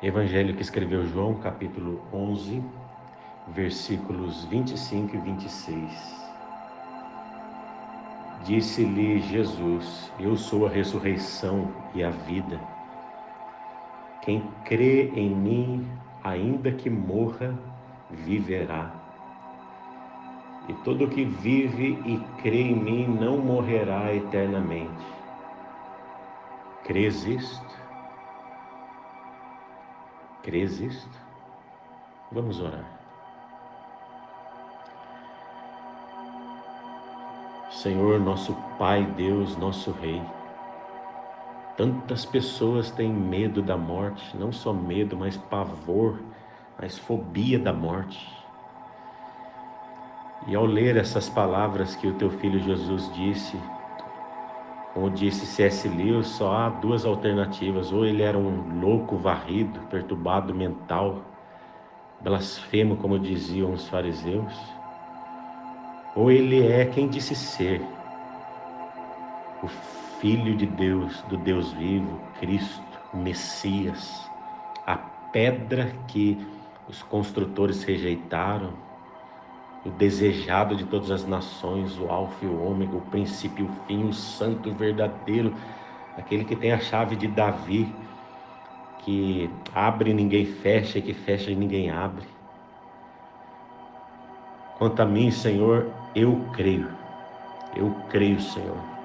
Evangelho que escreveu João, capítulo 11, versículos 25 e 26. Disse-lhe Jesus: Eu sou a ressurreição e a vida. Quem crê em mim, ainda que morra, viverá. E todo que vive e crê em mim não morrerá eternamente. Crês isto? Crês isto? Vamos orar. Senhor, nosso Pai, Deus, nosso Rei. Tantas pessoas têm medo da morte, não só medo, mas pavor, mas fobia da morte. E ao ler essas palavras que o teu filho Jesus disse, como disse C.S. Lewis, só há duas alternativas: ou ele era um louco varrido, perturbado mental, blasfemo, como diziam os fariseus, ou ele é quem disse ser, o Filho de Deus, do Deus vivo, Cristo, Messias, a pedra que os construtores rejeitaram, o desejado de todas as nações, o Alfa e o Ômega, o princípio e o fim, o santo verdadeiro, aquele que tem a chave de Davi, que abre e ninguém fecha, e que fecha e ninguém abre. Quanto a mim, Senhor, eu creio, eu creio, Senhor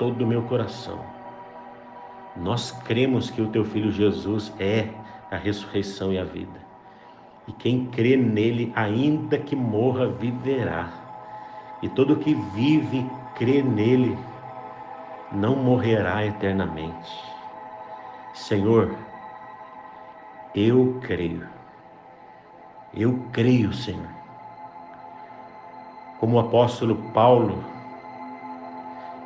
todo o meu coração. Nós cremos que o teu filho Jesus é a ressurreição e a vida. E quem crê nele, ainda que morra, viverá. E todo que vive e crê nele não morrerá eternamente. Senhor, eu creio. Eu creio, Senhor. Como o apóstolo Paulo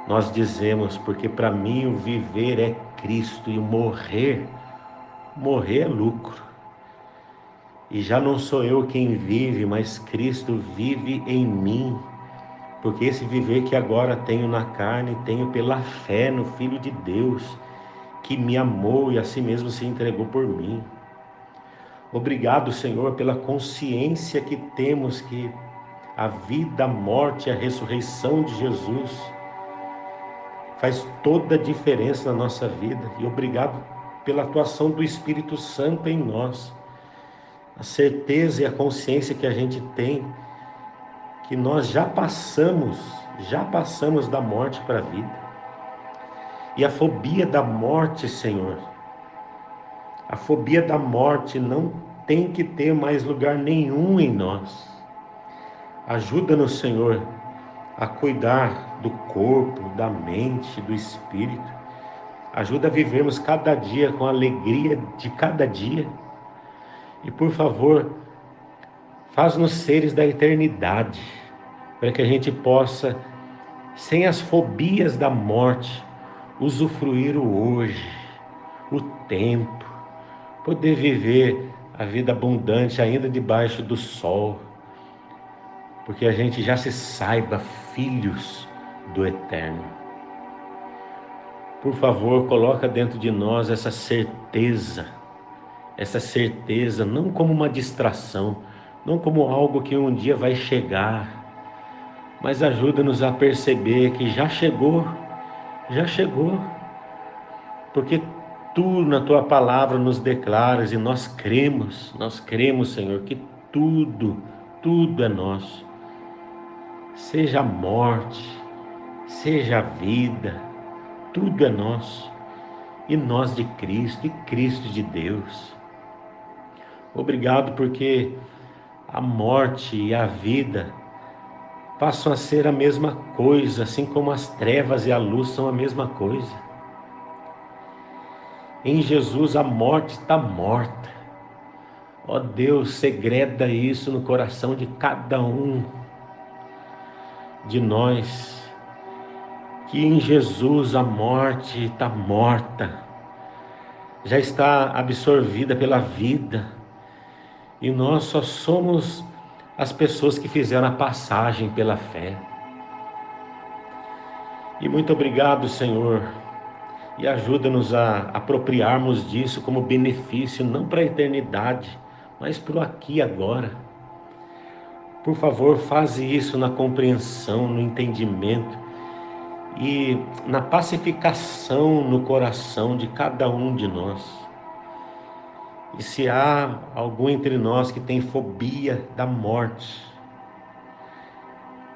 nós dizemos, porque para mim o viver é Cristo e o morrer, morrer é lucro. E já não sou eu quem vive, mas Cristo vive em mim. Porque esse viver que agora tenho na carne, tenho pela fé no Filho de Deus, que me amou e a si mesmo se entregou por mim. Obrigado, Senhor, pela consciência que temos que a vida, a morte e a ressurreição de Jesus faz toda a diferença na nossa vida. E obrigado pela atuação do Espírito Santo em nós. A certeza e a consciência que a gente tem que nós já passamos, já passamos da morte para a vida. E a fobia da morte, Senhor, a fobia da morte não tem que ter mais lugar nenhum em nós. Ajuda-nos, Senhor, a cuidar do corpo, da mente, do espírito. Ajuda a vivermos cada dia com a alegria de cada dia. E por favor, faz-nos seres da eternidade, para que a gente possa, sem as fobias da morte, usufruir o hoje, o tempo, poder viver a vida abundante ainda debaixo do sol porque a gente já se saiba filhos do Eterno. Por favor, coloca dentro de nós essa certeza, essa certeza não como uma distração, não como algo que um dia vai chegar, mas ajuda-nos a perceber que já chegou, já chegou, porque tu na tua palavra nos declaras e nós cremos, nós cremos, Senhor, que tudo, tudo é nosso seja a morte, seja a vida, tudo é nosso. E nós de Cristo e Cristo de Deus. Obrigado porque a morte e a vida passam a ser a mesma coisa, assim como as trevas e a luz são a mesma coisa. Em Jesus a morte está morta. Ó Deus, segreda isso no coração de cada um de nós que em Jesus a morte está morta, já está absorvida pela vida, e nós só somos as pessoas que fizeram a passagem pela fé. E muito obrigado, Senhor, e ajuda-nos a apropriarmos disso como benefício, não para a eternidade, mas para o aqui e agora. Por favor, faze isso na compreensão, no entendimento e na pacificação no coração de cada um de nós. E se há algum entre nós que tem fobia da morte,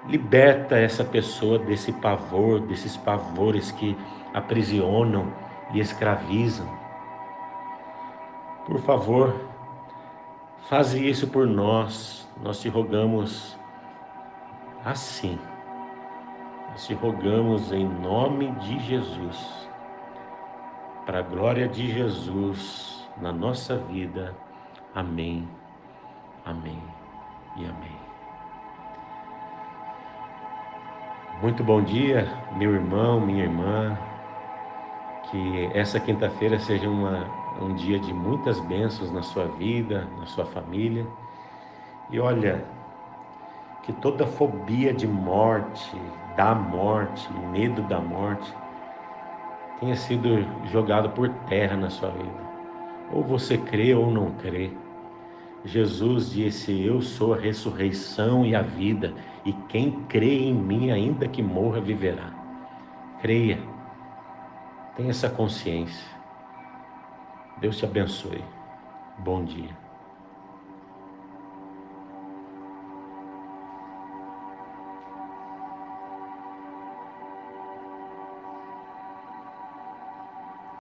liberta essa pessoa desse pavor, desses pavores que aprisionam e escravizam. Por favor, faze isso por nós. Nós te rogamos assim. Nós te rogamos em nome de Jesus. Para a glória de Jesus na nossa vida. Amém, amém e amém. Muito bom dia, meu irmão, minha irmã. Que essa quinta-feira seja uma, um dia de muitas bênçãos na sua vida, na sua família. E olha, que toda fobia de morte, da morte, medo da morte, tenha sido jogado por terra na sua vida. Ou você crê ou não crê. Jesus disse: Eu sou a ressurreição e a vida, e quem crê em mim, ainda que morra, viverá. Creia, tenha essa consciência. Deus te abençoe. Bom dia.